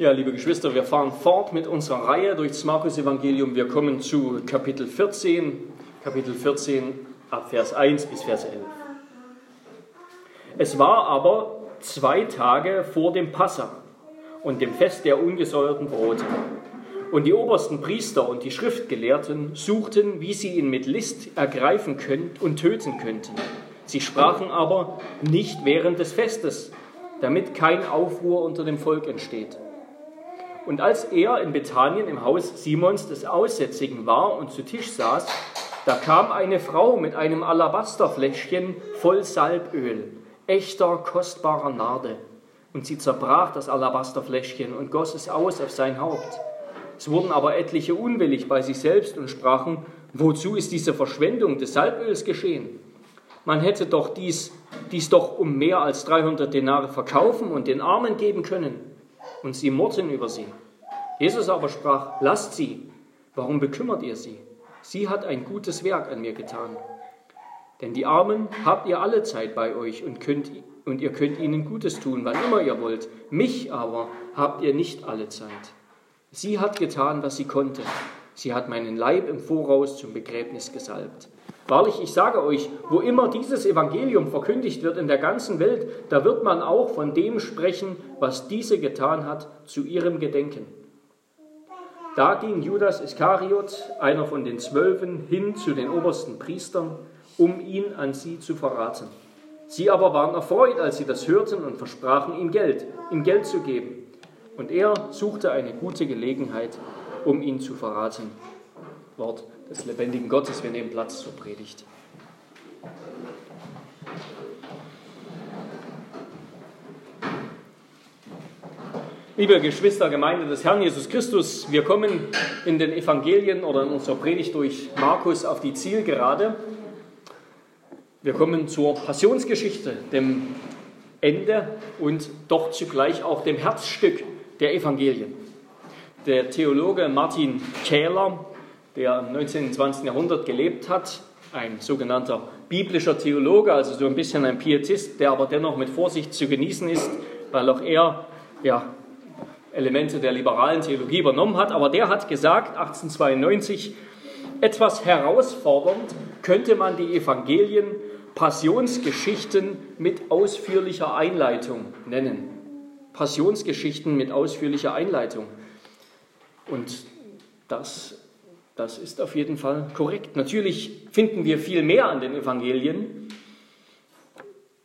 Ja, liebe Geschwister, wir fahren fort mit unserer Reihe durch das Markus-Evangelium. Wir kommen zu Kapitel 14, Kapitel 14 ab Vers 1 bis Vers 11. Es war aber zwei Tage vor dem Passa und dem Fest der ungesäuerten Brote. Und die obersten Priester und die Schriftgelehrten suchten, wie sie ihn mit List ergreifen könnten und töten könnten. Sie sprachen aber nicht während des Festes, damit kein Aufruhr unter dem Volk entsteht. Und als er in Bethanien im Haus Simons des Aussätzigen war und zu Tisch saß, da kam eine Frau mit einem Alabasterfläschchen voll Salböl, echter, kostbarer Narde. Und sie zerbrach das Alabasterfläschchen und goss es aus auf sein Haupt. Es wurden aber etliche unwillig bei sich selbst und sprachen, wozu ist diese Verschwendung des Salböls geschehen? Man hätte doch dies, dies doch um mehr als 300 Denare verkaufen und den Armen geben können und sie murrten über sie. Jesus aber sprach, lasst sie, warum bekümmert ihr sie? Sie hat ein gutes Werk an mir getan. Denn die Armen habt ihr alle Zeit bei euch und, könnt, und ihr könnt ihnen Gutes tun, wann immer ihr wollt. Mich aber habt ihr nicht alle Zeit. Sie hat getan, was sie konnte. Sie hat meinen Leib im Voraus zum Begräbnis gesalbt. Wahrlich, ich sage euch, wo immer dieses Evangelium verkündigt wird in der ganzen Welt, da wird man auch von dem sprechen, was diese getan hat, zu ihrem Gedenken. Da ging Judas Iskariot, einer von den Zwölfen, hin zu den obersten Priestern, um ihn an sie zu verraten. Sie aber waren erfreut, als sie das hörten und versprachen ihm Geld, ihm Geld zu geben. Und er suchte eine gute Gelegenheit, um ihn zu verraten. Wort des lebendigen Gottes. Wir nehmen Platz zur Predigt. Liebe Geschwister, Gemeinde des Herrn Jesus Christus, wir kommen in den Evangelien oder in unserer Predigt durch Markus auf die Zielgerade. Wir kommen zur Passionsgeschichte, dem Ende und doch zugleich auch dem Herzstück der Evangelien. Der Theologe Martin Kähler der im 19. und 20. Jahrhundert gelebt hat, ein sogenannter biblischer Theologe, also so ein bisschen ein Pietist, der aber dennoch mit Vorsicht zu genießen ist, weil auch er ja, Elemente der liberalen Theologie übernommen hat. Aber der hat gesagt, 1892, etwas herausfordernd könnte man die Evangelien Passionsgeschichten mit ausführlicher Einleitung nennen. Passionsgeschichten mit ausführlicher Einleitung. Und das das ist auf jeden Fall korrekt. Natürlich finden wir viel mehr an den Evangelien.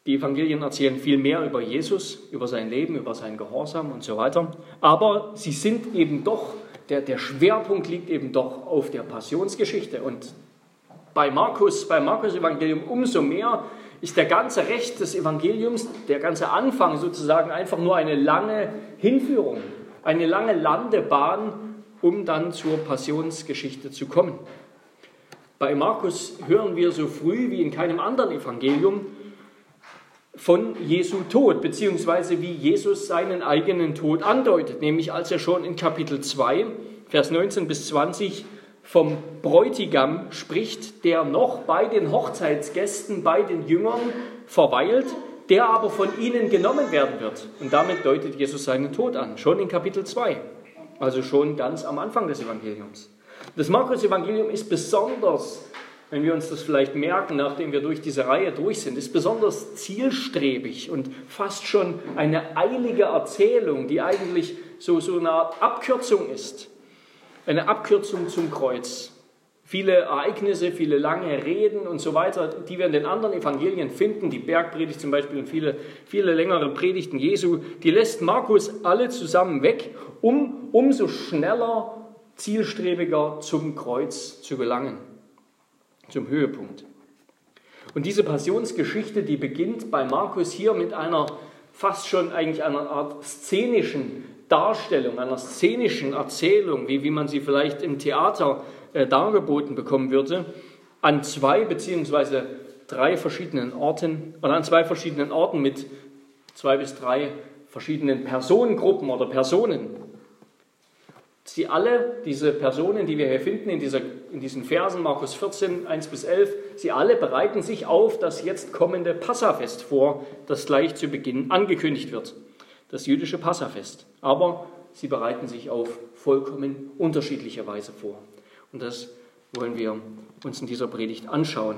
Die Evangelien erzählen viel mehr über Jesus, über sein Leben, über sein Gehorsam und so weiter. Aber sie sind eben doch, der, der Schwerpunkt liegt eben doch auf der Passionsgeschichte. Und bei Markus, beim Markus-Evangelium umso mehr ist der ganze Recht des Evangeliums, der ganze Anfang sozusagen einfach nur eine lange Hinführung, eine lange Landebahn um dann zur Passionsgeschichte zu kommen. Bei Markus hören wir so früh wie in keinem anderen Evangelium von Jesu Tod, beziehungsweise wie Jesus seinen eigenen Tod andeutet, nämlich als er schon in Kapitel 2, Vers 19 bis 20 vom Bräutigam spricht, der noch bei den Hochzeitsgästen, bei den Jüngern verweilt, der aber von ihnen genommen werden wird. Und damit deutet Jesus seinen Tod an, schon in Kapitel 2 also schon ganz am Anfang des Evangeliums. Das Markus-Evangelium ist besonders, wenn wir uns das vielleicht merken, nachdem wir durch diese Reihe durch sind, ist besonders zielstrebig und fast schon eine eilige Erzählung, die eigentlich so, so eine Art Abkürzung ist. Eine Abkürzung zum Kreuz. Viele Ereignisse, viele lange Reden und so weiter, die wir in den anderen Evangelien finden, die Bergpredigt zum Beispiel und viele, viele längere Predigten Jesu, die lässt Markus alle zusammen weg, um umso schneller, zielstrebiger zum Kreuz zu gelangen, zum Höhepunkt. Und diese Passionsgeschichte, die beginnt bei Markus hier mit einer fast schon eigentlich einer Art szenischen Darstellung, einer szenischen Erzählung, wie, wie man sie vielleicht im Theater äh, dargeboten bekommen würde, an zwei beziehungsweise drei verschiedenen Orten oder an zwei verschiedenen Orten mit zwei bis drei verschiedenen Personengruppen oder Personen. Sie alle, diese Personen, die wir hier finden in, dieser, in diesen Versen, Markus 14, 1 bis 11, sie alle bereiten sich auf das jetzt kommende Passafest vor, das gleich zu Beginn angekündigt wird. Das jüdische Passafest. Aber sie bereiten sich auf vollkommen unterschiedliche Weise vor. Und das wollen wir uns in dieser Predigt anschauen.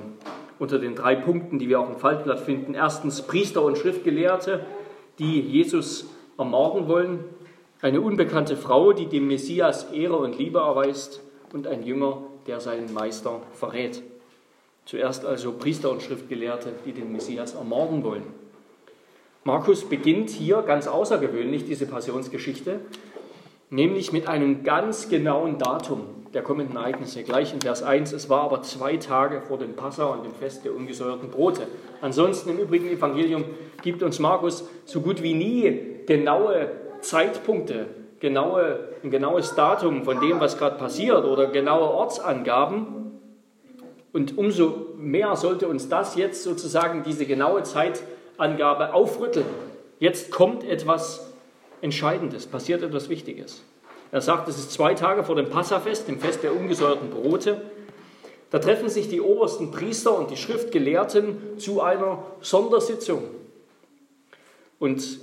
Unter den drei Punkten, die wir auch im Faltblatt finden. Erstens Priester und Schriftgelehrte, die Jesus ermorden wollen. Eine unbekannte Frau, die dem Messias Ehre und Liebe erweist. Und ein Jünger, der seinen Meister verrät. Zuerst also Priester und Schriftgelehrte, die den Messias ermorden wollen. Markus beginnt hier ganz außergewöhnlich diese Passionsgeschichte, nämlich mit einem ganz genauen Datum der kommenden Ereignisse. Gleich in Vers 1, es war aber zwei Tage vor dem Passa und dem Fest der ungesäuerten Brote. Ansonsten im übrigen Evangelium gibt uns Markus so gut wie nie genaue Zeitpunkte, genaue, ein genaues Datum von dem, was gerade passiert oder genaue Ortsangaben. Und umso mehr sollte uns das jetzt sozusagen diese genaue Zeit Angabe aufrütteln. Jetzt kommt etwas Entscheidendes, passiert etwas Wichtiges. Er sagt, es ist zwei Tage vor dem Passafest, dem Fest der ungesäuerten Brote. Da treffen sich die obersten Priester und die Schriftgelehrten zu einer Sondersitzung. Und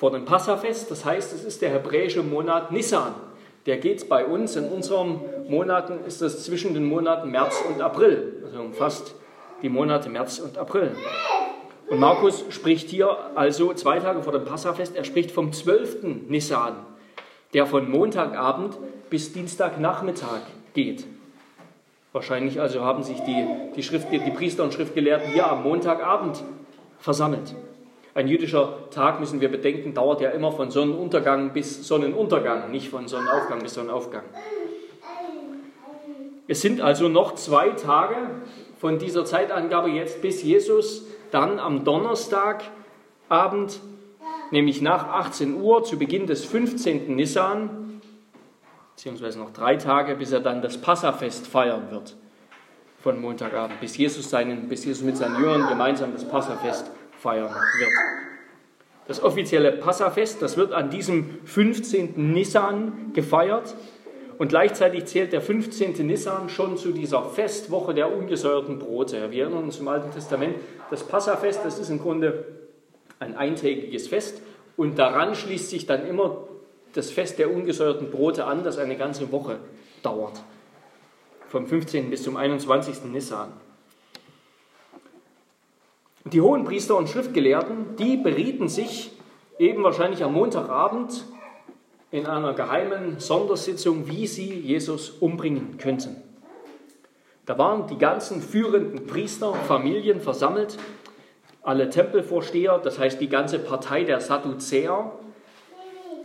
vor dem Passafest, das heißt, es ist der hebräische Monat Nissan. Der geht bei uns, in unseren Monaten ist das zwischen den Monaten März und April, also umfasst die Monate März und April. Und Markus spricht hier also zwei Tage vor dem Passafest, er spricht vom 12. Nissan, der von Montagabend bis Dienstagnachmittag geht. Wahrscheinlich also haben sich die, die, Schrift, die Priester und Schriftgelehrten hier am Montagabend versammelt. Ein jüdischer Tag, müssen wir bedenken, dauert ja immer von Sonnenuntergang bis Sonnenuntergang, nicht von Sonnenaufgang bis Sonnenaufgang. Es sind also noch zwei Tage von dieser Zeitangabe jetzt, bis Jesus dann am Donnerstagabend, nämlich nach 18 Uhr, zu Beginn des 15. Nissan, beziehungsweise noch drei Tage, bis er dann das Passafest feiern wird, von Montagabend, bis Jesus, seinen, bis Jesus mit seinen Jüngern gemeinsam das Passafest feiern wird. Das offizielle Passafest, das wird an diesem 15. Nissan gefeiert und gleichzeitig zählt der 15. Nissan schon zu dieser Festwoche der ungesäuerten Brote. Wir erinnern uns im Alten Testament, das Passafest, das ist im Grunde ein eintägiges Fest und daran schließt sich dann immer das Fest der ungesäuerten Brote an, das eine ganze Woche dauert. Vom 15. bis zum 21. Nissan. Die hohen Priester und Schriftgelehrten, die berieten sich eben wahrscheinlich am Montagabend in einer geheimen Sondersitzung, wie sie Jesus umbringen könnten. Da waren die ganzen führenden Priester, Familien versammelt, alle Tempelvorsteher, das heißt die ganze Partei der Sadduzäer,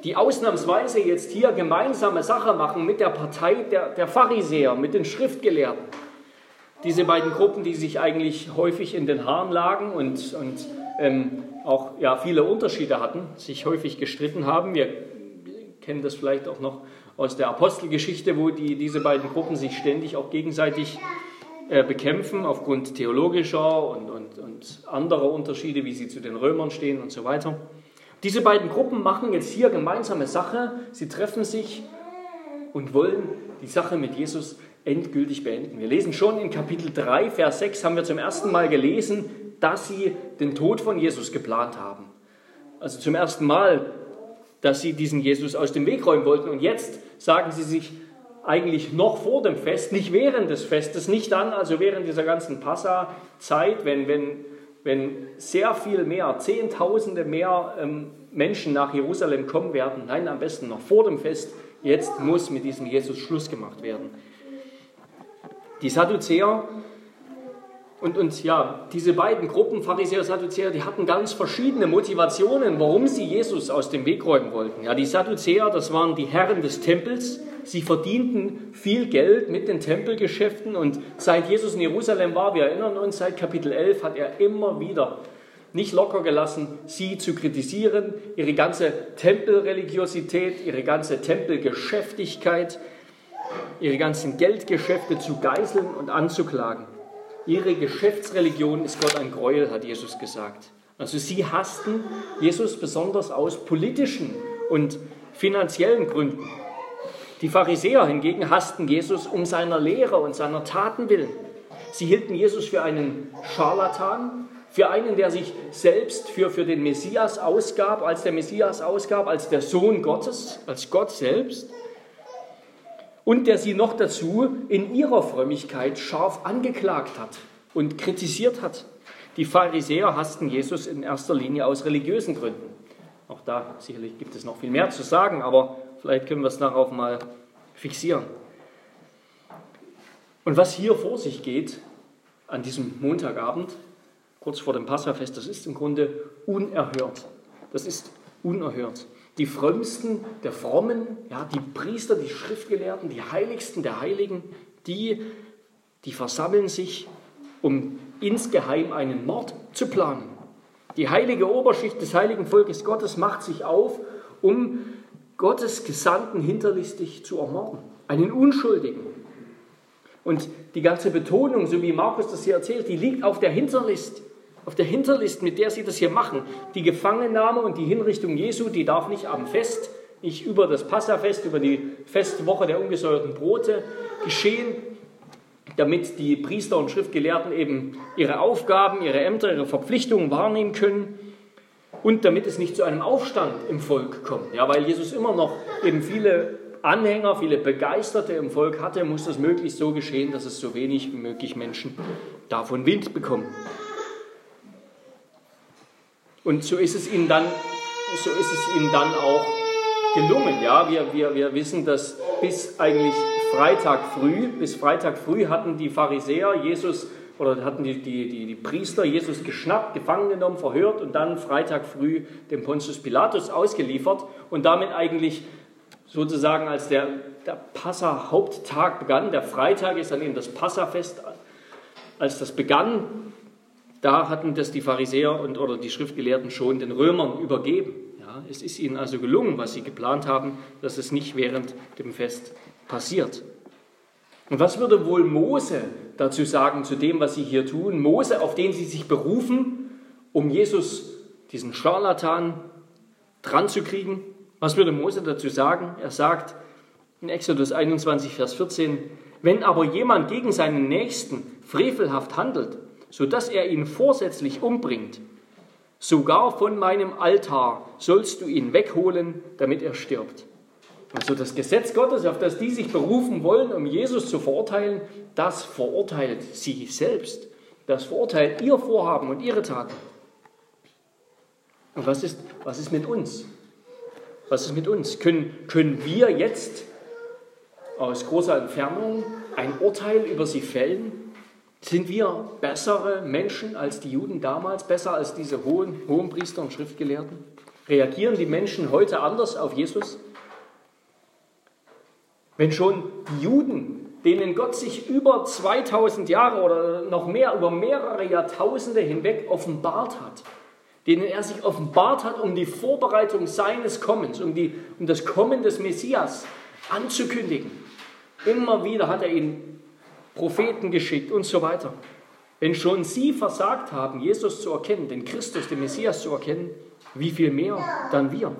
die ausnahmsweise jetzt hier gemeinsame Sache machen mit der Partei der, der Pharisäer, mit den Schriftgelehrten. Diese beiden Gruppen, die sich eigentlich häufig in den Haaren lagen und, und ähm, auch ja, viele Unterschiede hatten, sich häufig gestritten haben. Wir kennen das vielleicht auch noch aus der Apostelgeschichte, wo die, diese beiden Gruppen sich ständig auch gegenseitig äh, bekämpfen aufgrund theologischer und, und, und anderer Unterschiede, wie sie zu den Römern stehen und so weiter. Diese beiden Gruppen machen jetzt hier gemeinsame Sache. Sie treffen sich und wollen die Sache mit Jesus endgültig beenden. Wir lesen schon in Kapitel 3, Vers 6, haben wir zum ersten Mal gelesen, dass sie den Tod von Jesus geplant haben. Also zum ersten Mal dass sie diesen Jesus aus dem Weg räumen wollten. Und jetzt sagen sie sich eigentlich noch vor dem Fest, nicht während des Festes, nicht dann, also während dieser ganzen Passa-Zeit, wenn, wenn, wenn sehr viel mehr, Zehntausende mehr ähm, Menschen nach Jerusalem kommen werden. Nein, am besten noch vor dem Fest. Jetzt muss mit diesem Jesus Schluss gemacht werden. Die Sadduzäer und, und ja, diese beiden Gruppen, Pharisäer und Sadduzäer, die hatten ganz verschiedene Motivationen, warum sie Jesus aus dem Weg räumen wollten. Ja, die Sadduzäer, das waren die Herren des Tempels. Sie verdienten viel Geld mit den Tempelgeschäften und seit Jesus in Jerusalem war, wir erinnern uns, seit Kapitel 11 hat er immer wieder nicht locker gelassen, sie zu kritisieren, ihre ganze Tempelreligiosität, ihre ganze Tempelgeschäftigkeit, ihre ganzen Geldgeschäfte zu geißeln und anzuklagen. Ihre Geschäftsreligion ist Gott ein Gräuel, hat Jesus gesagt. Also sie hassten Jesus besonders aus politischen und finanziellen Gründen. Die Pharisäer hingegen hassten Jesus um seiner Lehre und seiner Taten willen. Sie hielten Jesus für einen Scharlatan, Für einen, der sich selbst für, für den Messias ausgab, als der Messias ausgab, als der Sohn Gottes, als Gott selbst. Und der sie noch dazu in ihrer Frömmigkeit scharf angeklagt hat und kritisiert hat. Die Pharisäer hassten Jesus in erster Linie aus religiösen Gründen. Auch da sicherlich gibt es noch viel mehr zu sagen, aber vielleicht können wir es darauf mal fixieren. Und was hier vor sich geht an diesem Montagabend, kurz vor dem Passafest, das ist im Grunde unerhört. Das ist unerhört. Die Frömmsten der Frommen, ja, die Priester, die Schriftgelehrten, die Heiligsten der Heiligen, die, die versammeln sich, um insgeheim einen Mord zu planen. Die heilige Oberschicht des heiligen Volkes Gottes macht sich auf, um Gottes Gesandten hinterlistig zu ermorden. Einen Unschuldigen. Und die ganze Betonung, so wie Markus das hier erzählt, die liegt auf der Hinterlist. Auf der Hinterlist, mit der sie das hier machen. Die Gefangennahme und die Hinrichtung Jesu, die darf nicht am Fest, nicht über das Passafest, über die Festwoche der ungesäuerten Brote geschehen, damit die Priester und Schriftgelehrten eben ihre Aufgaben, ihre Ämter, ihre Verpflichtungen wahrnehmen können und damit es nicht zu einem Aufstand im Volk kommt. Ja, weil Jesus immer noch eben viele Anhänger, viele Begeisterte im Volk hatte, muss das möglichst so geschehen, dass es so wenig wie möglich Menschen davon Wind bekommen. Und so ist es ihnen dann, so ist es ihnen dann auch gelungen. Ja, wir, wir, wir wissen, dass bis eigentlich Freitag früh, bis Freitag früh hatten die Pharisäer Jesus oder hatten die, die, die, die Priester Jesus geschnappt, gefangen genommen, verhört und dann Freitag früh dem Pontius Pilatus ausgeliefert und damit eigentlich sozusagen als der, der Passa-Haupttag begann. Der Freitag ist dann eben das Passafest. Als das begann, da hatten das die Pharisäer und, oder die Schriftgelehrten schon den Römern übergeben. Ja, es ist ihnen also gelungen, was sie geplant haben, dass es nicht während dem Fest passiert. Und was würde wohl Mose dazu sagen zu dem, was sie hier tun? Mose, auf den sie sich berufen, um Jesus, diesen Scharlatan, dran zu kriegen. Was würde Mose dazu sagen? Er sagt in Exodus 21, Vers 14, wenn aber jemand gegen seinen Nächsten frevelhaft handelt, sodass er ihn vorsätzlich umbringt, sogar von meinem Altar sollst du ihn wegholen, damit er stirbt. Also das Gesetz Gottes, auf das die sich berufen wollen, um Jesus zu verurteilen, das verurteilt sie selbst. Das verurteilt ihr Vorhaben und ihre Taten. Und was ist, was ist mit uns? Was ist mit uns? Können, können wir jetzt aus großer Entfernung ein Urteil über sie fällen? Sind wir bessere Menschen als die Juden damals, besser als diese hohen, Priester und Schriftgelehrten? Reagieren die Menschen heute anders auf Jesus? Wenn schon die Juden, denen Gott sich über 2000 Jahre oder noch mehr, über mehrere Jahrtausende hinweg offenbart hat, denen er sich offenbart hat, um die Vorbereitung seines Kommens, um, die, um das Kommen des Messias anzukündigen. Immer wieder hat er ihnen Propheten geschickt und so weiter. Wenn schon sie versagt haben, Jesus zu erkennen, den Christus, den Messias zu erkennen, wie viel mehr dann wir?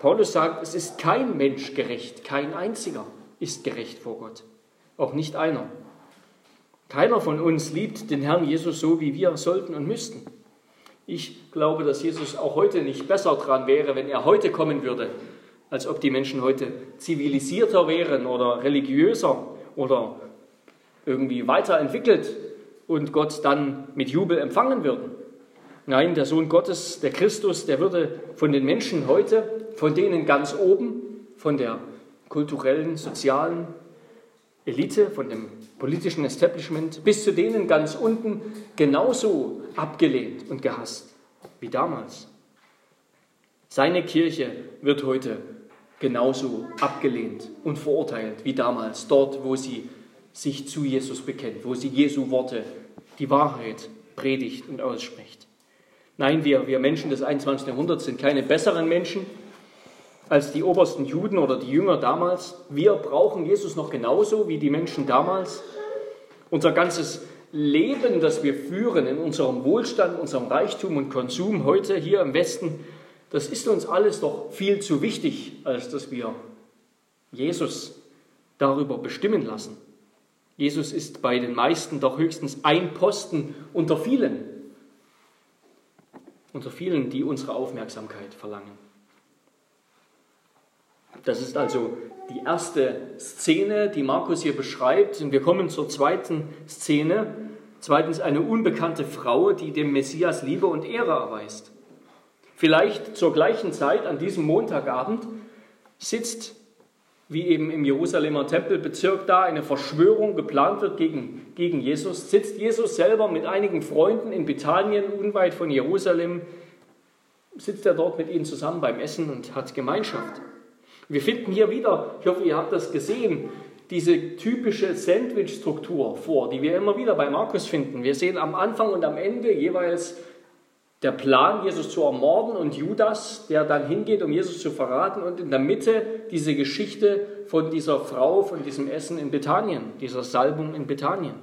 Paulus sagt, es ist kein Mensch gerecht, kein einziger ist gerecht vor Gott, auch nicht einer. Keiner von uns liebt den Herrn Jesus so, wie wir sollten und müssten. Ich glaube, dass Jesus auch heute nicht besser dran wäre, wenn er heute kommen würde, als ob die Menschen heute zivilisierter wären oder religiöser oder irgendwie weiterentwickelt und Gott dann mit Jubel empfangen würden. Nein, der Sohn Gottes, der Christus, der würde von den Menschen heute von denen ganz oben, von der kulturellen, sozialen Elite, von dem politischen Establishment, bis zu denen ganz unten genauso abgelehnt und gehasst wie damals. Seine Kirche wird heute genauso abgelehnt und verurteilt wie damals, dort, wo sie sich zu Jesus bekennt, wo sie Jesu Worte, die Wahrheit predigt und ausspricht. Nein, wir, wir Menschen des 21. Jahrhunderts sind keine besseren Menschen, als die obersten Juden oder die Jünger damals. Wir brauchen Jesus noch genauso wie die Menschen damals. Unser ganzes Leben, das wir führen in unserem Wohlstand, unserem Reichtum und Konsum heute hier im Westen, das ist uns alles doch viel zu wichtig, als dass wir Jesus darüber bestimmen lassen. Jesus ist bei den meisten doch höchstens ein Posten unter vielen. unter vielen, die unsere Aufmerksamkeit verlangen. Das ist also die erste Szene, die Markus hier beschreibt. Und wir kommen zur zweiten Szene. Zweitens eine unbekannte Frau, die dem Messias Liebe und Ehre erweist. Vielleicht zur gleichen Zeit an diesem Montagabend sitzt, wie eben im Jerusalemer Tempelbezirk da eine Verschwörung geplant wird gegen, gegen Jesus, sitzt Jesus selber mit einigen Freunden in Bethanien, unweit von Jerusalem, sitzt er dort mit ihnen zusammen beim Essen und hat Gemeinschaft. Wir finden hier wieder, ich hoffe, ihr habt das gesehen, diese typische Sandwich-Struktur vor, die wir immer wieder bei Markus finden. Wir sehen am Anfang und am Ende jeweils der Plan, Jesus zu ermorden und Judas, der dann hingeht, um Jesus zu verraten und in der Mitte diese Geschichte von dieser Frau, von diesem Essen in Bethanien, dieser Salbung in Bethanien.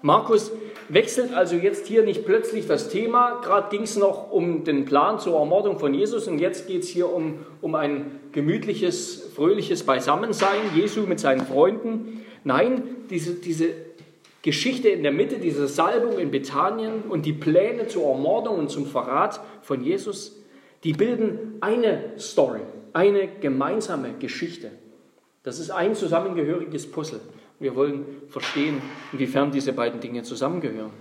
Markus wechselt also jetzt hier nicht plötzlich das Thema. Gerade ging es noch um den Plan zur Ermordung von Jesus und jetzt geht es hier um, um ein gemütliches, fröhliches Beisammensein Jesu mit seinen Freunden. Nein, diese, diese Geschichte in der Mitte, diese Salbung in Bethanien und die Pläne zur Ermordung und zum Verrat von Jesus, die bilden eine Story, eine gemeinsame Geschichte. Das ist ein zusammengehöriges Puzzle. Wir wollen verstehen, inwiefern diese beiden Dinge zusammengehören.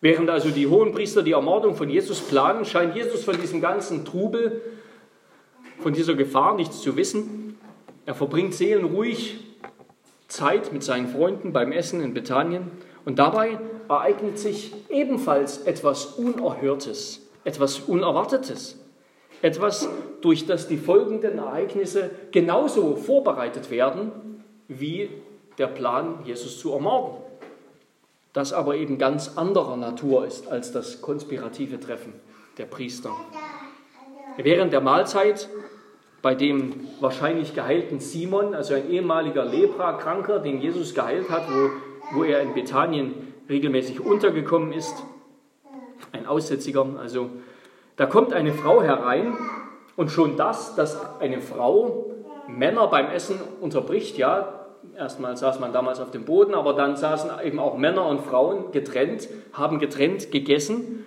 Während also die Hohenpriester die Ermordung von Jesus planen, scheint Jesus von diesem ganzen Trubel, von dieser Gefahr nichts zu wissen. Er verbringt seelenruhig Zeit mit seinen Freunden beim Essen in Bethanien und dabei ereignet sich ebenfalls etwas Unerhörtes, etwas Unerwartetes, etwas, durch das die folgenden Ereignisse genauso vorbereitet werden wie der Plan, Jesus zu ermorden. Das aber eben ganz anderer Natur ist als das konspirative Treffen der Priester. Während der Mahlzeit bei dem wahrscheinlich geheilten Simon, also ein ehemaliger Leprakranker, den Jesus geheilt hat, wo, wo er in Bethanien regelmäßig untergekommen ist, ein Aussätziger, also da kommt eine Frau herein und schon das, dass eine Frau Männer beim Essen unterbricht, ja, Erstmal saß man damals auf dem Boden, aber dann saßen eben auch Männer und Frauen getrennt, haben getrennt gegessen.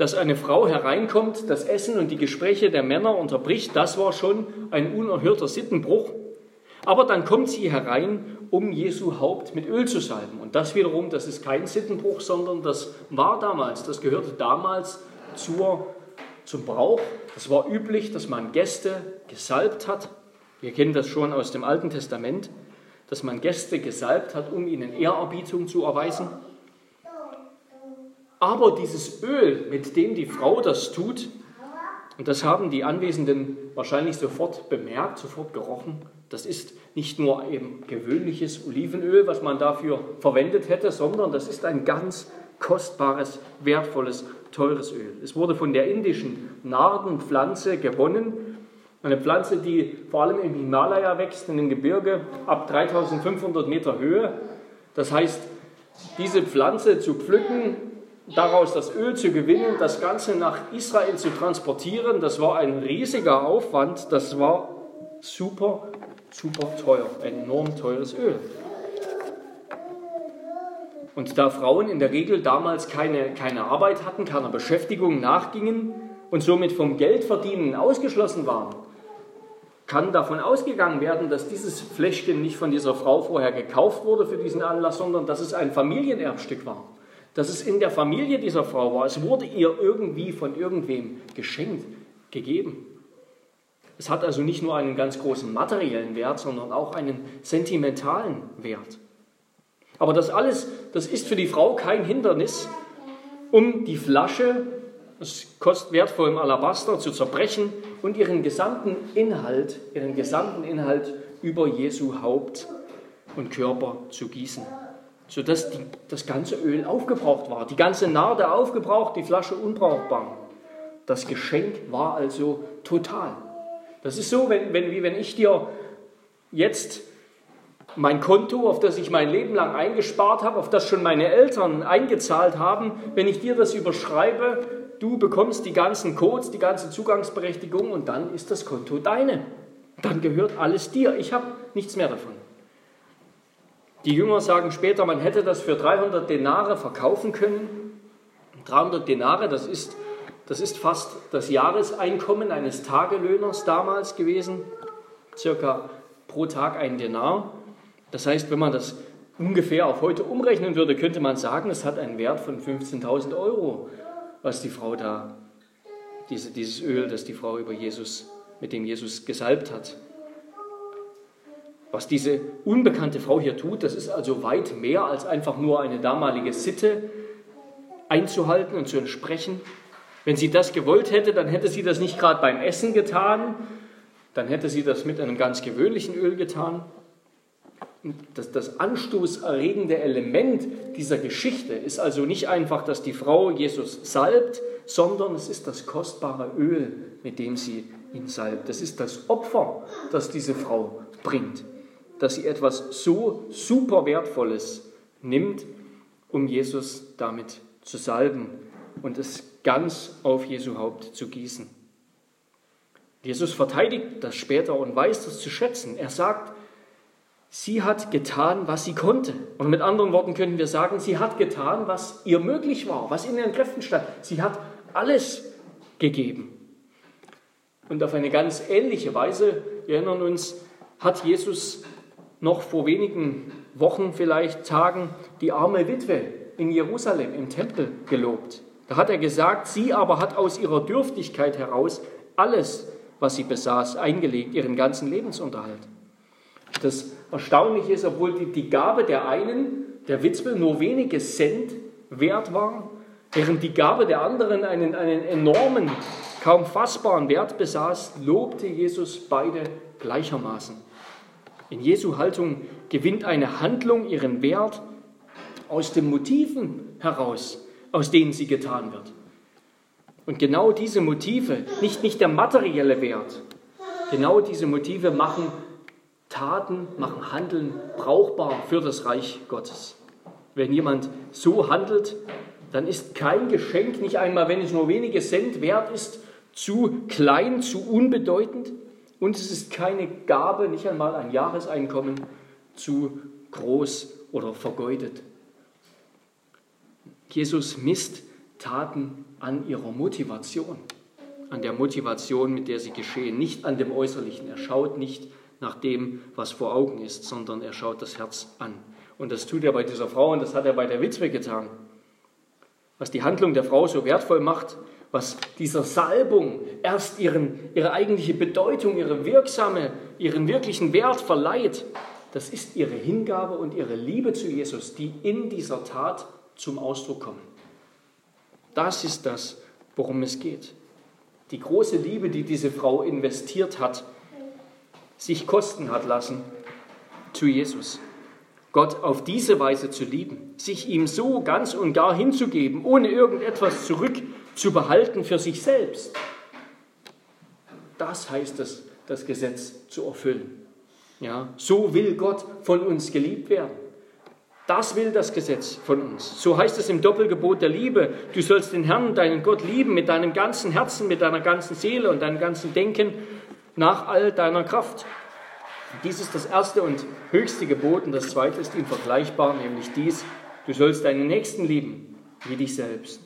Dass eine Frau hereinkommt, das Essen und die Gespräche der Männer unterbricht, das war schon ein unerhörter Sittenbruch. Aber dann kommt sie herein, um Jesu Haupt mit Öl zu salben. Und das wiederum, das ist kein Sittenbruch, sondern das war damals, das gehörte damals zur, zum Brauch. Das war üblich, dass man Gäste gesalbt hat. Wir kennen das schon aus dem Alten Testament dass man Gäste gesalbt hat, um ihnen Ehrerbietung zu erweisen. Aber dieses Öl, mit dem die Frau das tut, und das haben die Anwesenden wahrscheinlich sofort bemerkt, sofort gerochen, das ist nicht nur eben gewöhnliches Olivenöl, was man dafür verwendet hätte, sondern das ist ein ganz kostbares, wertvolles, teures Öl. Es wurde von der indischen Nardenpflanze gewonnen eine Pflanze, die vor allem im Himalaya wächst, in den Gebirge, ab 3500 Meter Höhe. Das heißt, diese Pflanze zu pflücken, daraus das Öl zu gewinnen, das Ganze nach Israel zu transportieren, das war ein riesiger Aufwand, das war super, super teuer, enorm teures Öl. Und da Frauen in der Regel damals keine, keine Arbeit hatten, keiner Beschäftigung nachgingen und somit vom Geldverdienen ausgeschlossen waren, kann davon ausgegangen werden, dass dieses Fläschchen nicht von dieser Frau vorher gekauft wurde für diesen Anlass, sondern dass es ein Familienerbstück war. Dass es in der Familie dieser Frau war. Es wurde ihr irgendwie von irgendwem geschenkt, gegeben. Es hat also nicht nur einen ganz großen materiellen Wert, sondern auch einen sentimentalen Wert. Aber das alles, das ist für die Frau kein Hindernis, um die Flasche aus wertvollem Alabaster zu zerbrechen und ihren gesamten Inhalt, ihren gesamten Inhalt über Jesu Haupt und Körper zu gießen, sodass die, das ganze Öl aufgebraucht war, die ganze Narde aufgebraucht, die Flasche unbrauchbar. Das Geschenk war also total. Das ist so, wenn, wenn, wie wenn ich dir jetzt mein Konto, auf das ich mein Leben lang eingespart habe, auf das schon meine Eltern eingezahlt haben, wenn ich dir das überschreibe, du bekommst die ganzen Codes, die ganze Zugangsberechtigung und dann ist das Konto deine. Dann gehört alles dir. Ich habe nichts mehr davon. Die Jünger sagen später, man hätte das für 300 Denare verkaufen können. 300 Denare, das ist, das ist fast das Jahreseinkommen eines Tagelöhners damals gewesen, circa pro Tag ein Denar. Das heißt, wenn man das ungefähr auf heute umrechnen würde, könnte man sagen, es hat einen Wert von 15.000 Euro, was die Frau da, diese, dieses Öl, das die Frau über Jesus, mit dem Jesus gesalbt hat. Was diese unbekannte Frau hier tut, das ist also weit mehr als einfach nur eine damalige Sitte einzuhalten und zu entsprechen. Wenn sie das gewollt hätte, dann hätte sie das nicht gerade beim Essen getan, dann hätte sie das mit einem ganz gewöhnlichen Öl getan. Das, das anstoßerregende Element dieser Geschichte ist also nicht einfach, dass die Frau Jesus salbt, sondern es ist das kostbare Öl, mit dem sie ihn salbt. Das ist das Opfer, das diese Frau bringt dass sie etwas so super Wertvolles nimmt, um Jesus damit zu salben und es ganz auf Jesu Haupt zu gießen. Jesus verteidigt das später und weiß das zu schätzen. Er sagt, sie hat getan, was sie konnte. Und mit anderen Worten können wir sagen, sie hat getan, was ihr möglich war, was in ihren Kräften stand. Sie hat alles gegeben. Und auf eine ganz ähnliche Weise, wir erinnern uns, hat Jesus noch vor wenigen Wochen, vielleicht Tagen, die arme Witwe in Jerusalem im Tempel gelobt. Da hat er gesagt, sie aber hat aus ihrer Dürftigkeit heraus alles, was sie besaß, eingelegt, ihren ganzen Lebensunterhalt. Das Erstaunliche ist, obwohl die, die Gabe der einen, der Witwe, nur wenige Cent wert war, während die Gabe der anderen einen, einen enormen, kaum fassbaren Wert besaß, lobte Jesus beide gleichermaßen. In Jesu Haltung gewinnt eine Handlung ihren Wert aus den Motiven heraus, aus denen sie getan wird. Und genau diese Motive, nicht, nicht der materielle Wert, genau diese Motive machen Taten, machen Handeln brauchbar für das Reich Gottes. Wenn jemand so handelt, dann ist kein Geschenk, nicht einmal wenn es nur wenige Cent wert ist, zu klein, zu unbedeutend. Und es ist keine Gabe, nicht einmal ein Jahreseinkommen, zu groß oder vergeudet. Jesus misst Taten an ihrer Motivation, an der Motivation, mit der sie geschehen, nicht an dem Äußerlichen. Er schaut nicht nach dem, was vor Augen ist, sondern er schaut das Herz an. Und das tut er bei dieser Frau und das hat er bei der Witwe getan. Was die Handlung der Frau so wertvoll macht, was dieser Salbung erst ihren, ihre eigentliche Bedeutung, ihre wirksame, ihren wirklichen Wert verleiht, das ist ihre Hingabe und ihre Liebe zu Jesus, die in dieser Tat zum Ausdruck kommen. Das ist das, worum es geht. Die große Liebe, die diese Frau investiert hat, sich kosten hat lassen zu Jesus. Gott auf diese Weise zu lieben, sich ihm so ganz und gar hinzugeben, ohne irgendetwas zurück zu behalten für sich selbst. Das heißt es, das Gesetz zu erfüllen. Ja, so will Gott von uns geliebt werden. Das will das Gesetz von uns. So heißt es im Doppelgebot der Liebe. Du sollst den Herrn, deinen Gott, lieben mit deinem ganzen Herzen, mit deiner ganzen Seele und deinem ganzen Denken nach all deiner Kraft. Dies ist das erste und höchste Gebot und das zweite ist ihm vergleichbar, nämlich dies, du sollst deinen Nächsten lieben wie dich selbst.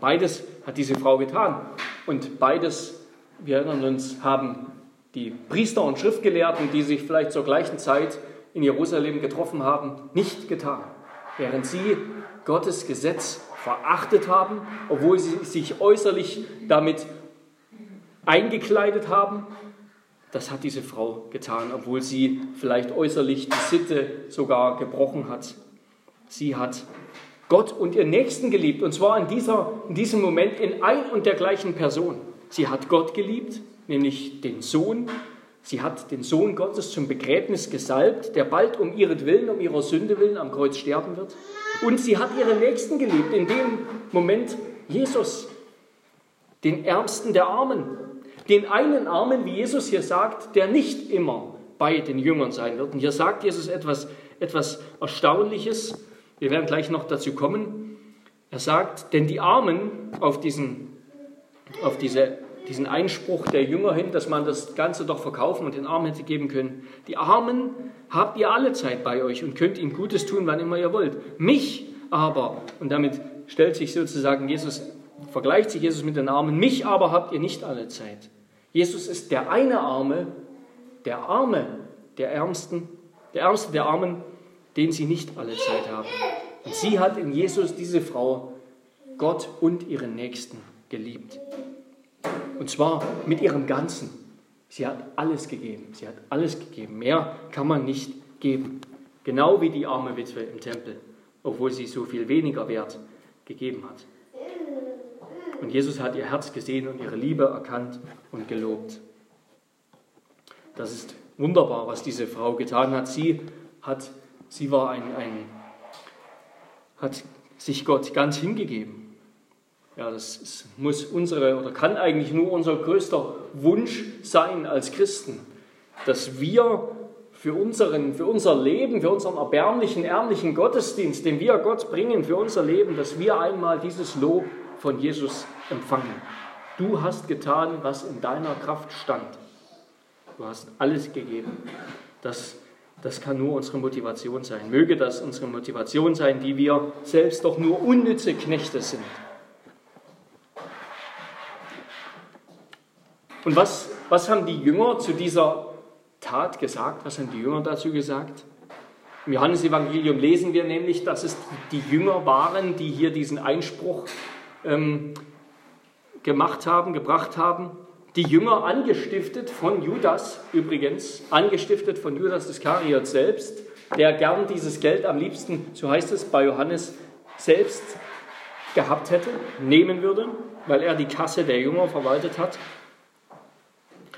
Beides hat diese Frau getan. Und beides, wir erinnern uns, haben die Priester und Schriftgelehrten, die sich vielleicht zur gleichen Zeit in Jerusalem getroffen haben, nicht getan. Während sie Gottes Gesetz verachtet haben, obwohl sie sich äußerlich damit eingekleidet haben, das hat diese Frau getan, obwohl sie vielleicht äußerlich die Sitte sogar gebrochen hat. Sie hat Gott und ihren Nächsten geliebt, und zwar in, dieser, in diesem Moment in ein und der gleichen Person. Sie hat Gott geliebt, nämlich den Sohn. Sie hat den Sohn Gottes zum Begräbnis gesalbt, der bald um ihretwillen, um ihrer Sünde willen am Kreuz sterben wird. Und sie hat ihren Nächsten geliebt, in dem Moment Jesus, den Ärmsten der Armen, den einen Armen, wie Jesus hier sagt, der nicht immer bei den Jüngern sein wird. Und hier sagt Jesus etwas, etwas Erstaunliches, wir werden gleich noch dazu kommen. Er sagt, denn die Armen auf diesen, auf diese, diesen Einspruch der Jünger hin, dass man das Ganze doch verkaufen und den Armen hätte geben können, die Armen habt ihr alle Zeit bei euch und könnt ihnen Gutes tun, wann immer ihr wollt. Mich aber, und damit stellt sich sozusagen Jesus, vergleicht sich Jesus mit den Armen, mich aber habt ihr nicht alle Zeit. Jesus ist der eine Arme, der Arme der Ärmsten, der Ärmste der Armen, den sie nicht alle Zeit haben. Und sie hat in Jesus, diese Frau, Gott und ihren Nächsten geliebt. Und zwar mit ihrem Ganzen. Sie hat alles gegeben. Sie hat alles gegeben. Mehr kann man nicht geben. Genau wie die arme Witwe im Tempel, obwohl sie so viel weniger Wert gegeben hat. Und Jesus hat ihr Herz gesehen und ihre Liebe erkannt und gelobt. Das ist wunderbar, was diese Frau getan hat. Sie, hat, sie war ein, ein, hat sich Gott ganz hingegeben. Ja, das muss unsere oder kann eigentlich nur unser größter Wunsch sein als Christen, dass wir für, unseren, für unser Leben, für unseren erbärmlichen, ärmlichen Gottesdienst, den wir Gott bringen, für unser Leben, dass wir einmal dieses Lob von Jesus empfangen. Du hast getan, was in deiner Kraft stand. Du hast alles gegeben. Das, das kann nur unsere Motivation sein. Möge das unsere Motivation sein, die wir selbst doch nur unnütze Knechte sind. Und was, was haben die Jünger zu dieser Tat gesagt? Was haben die Jünger dazu gesagt? Im Johannesevangelium lesen wir nämlich, dass es die Jünger waren, die hier diesen Einspruch ähm, gemacht haben, gebracht haben. Die Jünger angestiftet von Judas übrigens, angestiftet von Judas Iskariot selbst, der gern dieses Geld am liebsten, so heißt es bei Johannes, selbst gehabt hätte, nehmen würde, weil er die Kasse der Jünger verwaltet hat.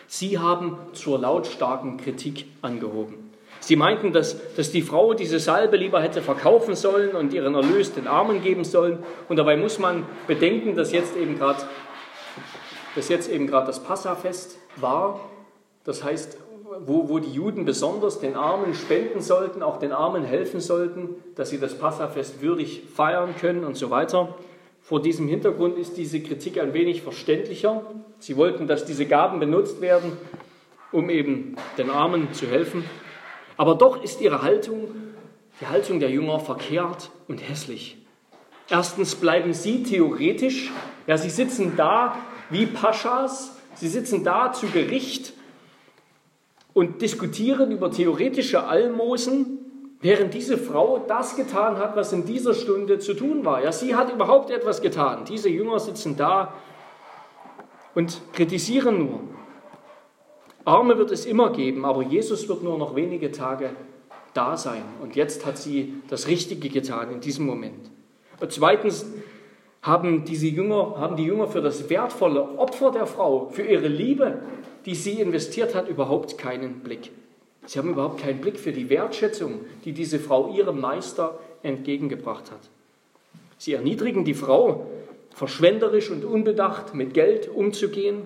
Sie haben zur lautstarken Kritik angehoben. Sie meinten, dass, dass die Frau diese Salbe lieber hätte verkaufen sollen und ihren Erlös den Armen geben sollen. Und dabei muss man bedenken, dass jetzt eben gerade dass jetzt eben gerade das Passafest war. Das heißt, wo, wo die Juden besonders den Armen spenden sollten, auch den Armen helfen sollten, dass sie das Passafest würdig feiern können und so weiter. Vor diesem Hintergrund ist diese Kritik ein wenig verständlicher. Sie wollten, dass diese Gaben benutzt werden, um eben den Armen zu helfen. Aber doch ist ihre Haltung, die Haltung der Jünger, verkehrt und hässlich. Erstens bleiben sie theoretisch, ja, sie sitzen da wie Paschas, sie sitzen da zu Gericht und diskutieren über theoretische Almosen, Während diese Frau das getan hat, was in dieser Stunde zu tun war. Ja, sie hat überhaupt etwas getan. Diese Jünger sitzen da und kritisieren nur. Arme wird es immer geben, aber Jesus wird nur noch wenige Tage da sein. Und jetzt hat sie das Richtige getan in diesem Moment. Und zweitens haben diese Jünger, haben die Jünger für das wertvolle Opfer der Frau, für ihre Liebe, die sie investiert hat, überhaupt keinen Blick. Sie haben überhaupt keinen Blick für die Wertschätzung, die diese Frau ihrem Meister entgegengebracht hat. Sie erniedrigen die Frau, verschwenderisch und unbedacht mit Geld umzugehen.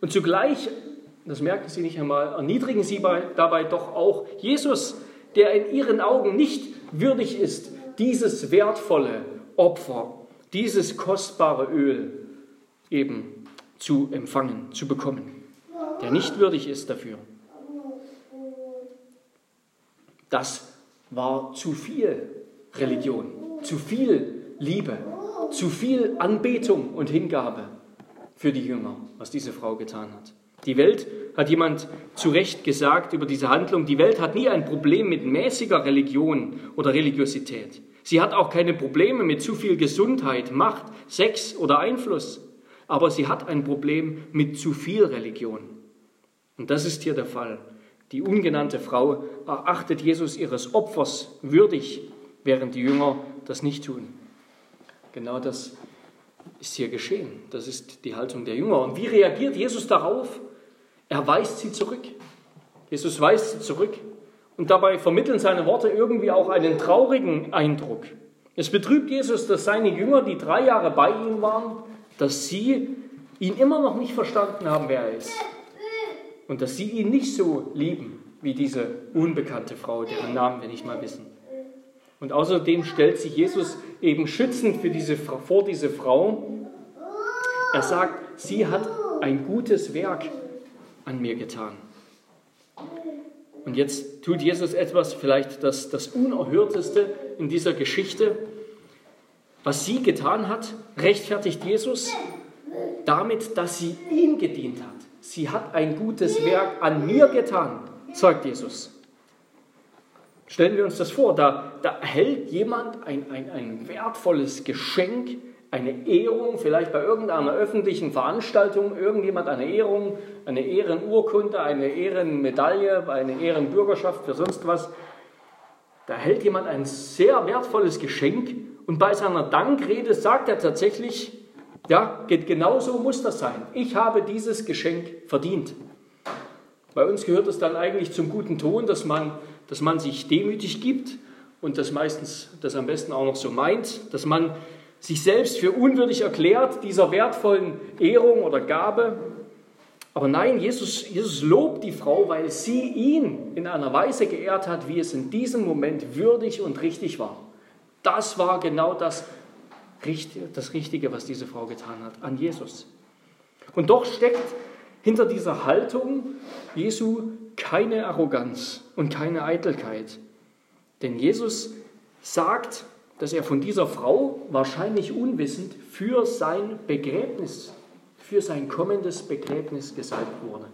Und zugleich, das merken Sie nicht einmal, erniedrigen Sie dabei doch auch Jesus, der in Ihren Augen nicht würdig ist, dieses wertvolle Opfer, dieses kostbare Öl eben zu empfangen, zu bekommen, der nicht würdig ist dafür. Das war zu viel Religion, zu viel Liebe, zu viel Anbetung und Hingabe für die Jünger, was diese Frau getan hat. Die Welt, hat jemand zu Recht gesagt über diese Handlung, die Welt hat nie ein Problem mit mäßiger Religion oder Religiosität. Sie hat auch keine Probleme mit zu viel Gesundheit, Macht, Sex oder Einfluss. Aber sie hat ein Problem mit zu viel Religion. Und das ist hier der Fall. Die ungenannte Frau erachtet Jesus ihres Opfers würdig, während die Jünger das nicht tun. Genau das ist hier geschehen. Das ist die Haltung der Jünger. Und wie reagiert Jesus darauf? Er weist sie zurück. Jesus weist sie zurück. Und dabei vermitteln seine Worte irgendwie auch einen traurigen Eindruck. Es betrübt Jesus, dass seine Jünger, die drei Jahre bei ihm waren, dass sie ihn immer noch nicht verstanden haben, wer er ist und dass sie ihn nicht so lieben wie diese unbekannte Frau, deren Namen wir nicht mal wissen. Und außerdem stellt sich Jesus eben schützend für diese, vor diese Frau. Er sagt, sie hat ein gutes Werk an mir getan. Und jetzt tut Jesus etwas, vielleicht das, das Unerhörteste in dieser Geschichte. Was sie getan hat, rechtfertigt Jesus damit, dass sie ihm gedient hat. Sie hat ein gutes Werk an mir getan, sagt Jesus. Stellen wir uns das vor, da, da erhält jemand ein, ein, ein wertvolles Geschenk, eine Ehrung, vielleicht bei irgendeiner öffentlichen Veranstaltung, irgendjemand eine Ehrung, eine Ehrenurkunde, eine Ehrenmedaille, eine Ehrenbürgerschaft für sonst was. Da erhält jemand ein sehr wertvolles Geschenk und bei seiner Dankrede sagt er tatsächlich, ja, genau so muss das sein. Ich habe dieses Geschenk verdient. Bei uns gehört es dann eigentlich zum guten Ton, dass man, dass man sich demütig gibt und das meistens, das am besten auch noch so meint, dass man sich selbst für unwürdig erklärt dieser wertvollen Ehrung oder Gabe. Aber nein, Jesus, Jesus lobt die Frau, weil sie ihn in einer Weise geehrt hat, wie es in diesem Moment würdig und richtig war. Das war genau das, das Richtige, was diese Frau getan hat, an Jesus. Und doch steckt hinter dieser Haltung Jesu keine Arroganz und keine Eitelkeit. Denn Jesus sagt, dass er von dieser Frau, wahrscheinlich unwissend, für sein Begräbnis, für sein kommendes Begräbnis gesalbt wurde.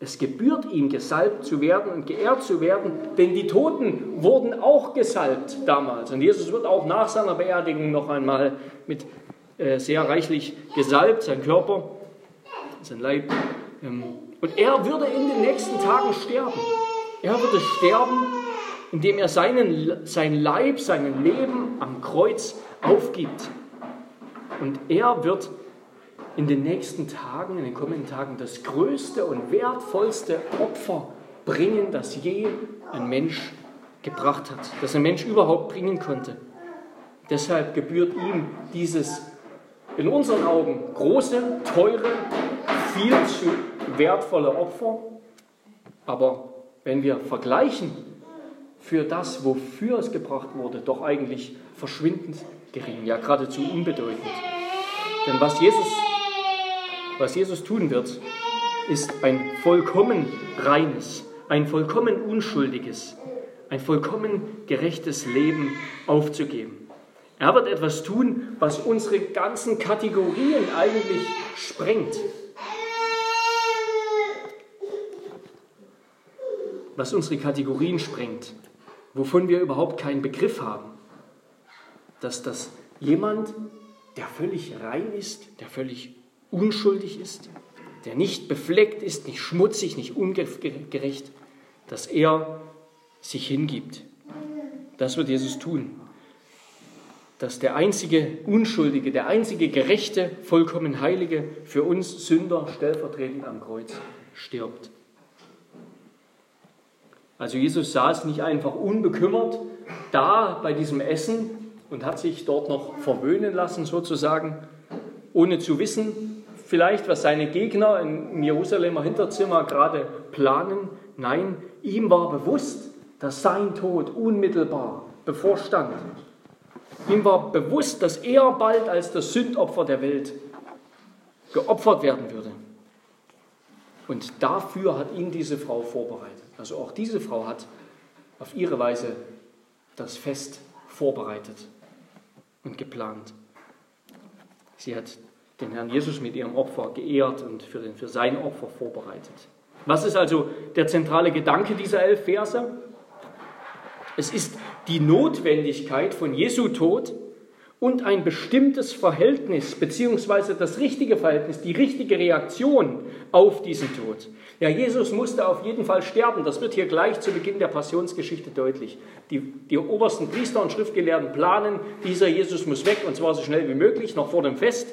Es gebührt ihm, gesalbt zu werden und geehrt zu werden, denn die Toten wurden auch gesalbt damals. Und Jesus wird auch nach seiner Beerdigung noch einmal mit äh, sehr reichlich gesalbt, sein Körper, sein Leib. Ähm, und er würde in den nächsten Tagen sterben. Er würde sterben indem er seinen, sein Leib, sein Leben am Kreuz aufgibt. Und er wird in den nächsten Tagen, in den kommenden Tagen, das größte und wertvollste Opfer bringen, das je ein Mensch gebracht hat, das ein Mensch überhaupt bringen konnte. Deshalb gebührt ihm dieses in unseren Augen große, teure, viel zu wertvolle Opfer. Aber wenn wir vergleichen für das, wofür es gebracht wurde, doch eigentlich verschwindend gering, ja geradezu unbedeutend. Denn was Jesus, was Jesus tun wird, ist ein vollkommen reines, ein vollkommen unschuldiges, ein vollkommen gerechtes Leben aufzugeben. Er wird etwas tun, was unsere ganzen Kategorien eigentlich sprengt. Was unsere Kategorien sprengt wovon wir überhaupt keinen Begriff haben. Dass das jemand, der völlig rein ist, der völlig unschuldig ist, der nicht befleckt ist, nicht schmutzig, nicht ungerecht, dass er sich hingibt. Das wird Jesus tun. Dass der einzige Unschuldige, der einzige Gerechte, vollkommen Heilige für uns Sünder stellvertretend am Kreuz stirbt. Also Jesus saß nicht einfach unbekümmert da bei diesem Essen und hat sich dort noch verwöhnen lassen sozusagen, ohne zu wissen, vielleicht was seine Gegner im Jerusalemer Hinterzimmer gerade planen. Nein, ihm war bewusst, dass sein Tod unmittelbar bevorstand. Ihm war bewusst, dass er bald als das Sündopfer der Welt geopfert werden würde. Und dafür hat ihn diese Frau vorbereitet. Also auch diese Frau hat auf ihre Weise das Fest vorbereitet und geplant. Sie hat den Herrn Jesus mit ihrem Opfer geehrt und für, den, für sein Opfer vorbereitet. Was ist also der zentrale Gedanke dieser elf Verse? Es ist die Notwendigkeit von Jesu Tod und ein bestimmtes Verhältnis, beziehungsweise das richtige Verhältnis, die richtige Reaktion auf diesen Tod. Ja, Jesus musste auf jeden Fall sterben. Das wird hier gleich zu Beginn der Passionsgeschichte deutlich. Die, die obersten Priester und Schriftgelehrten planen, dieser Jesus muss weg, und zwar so schnell wie möglich, noch vor dem Fest.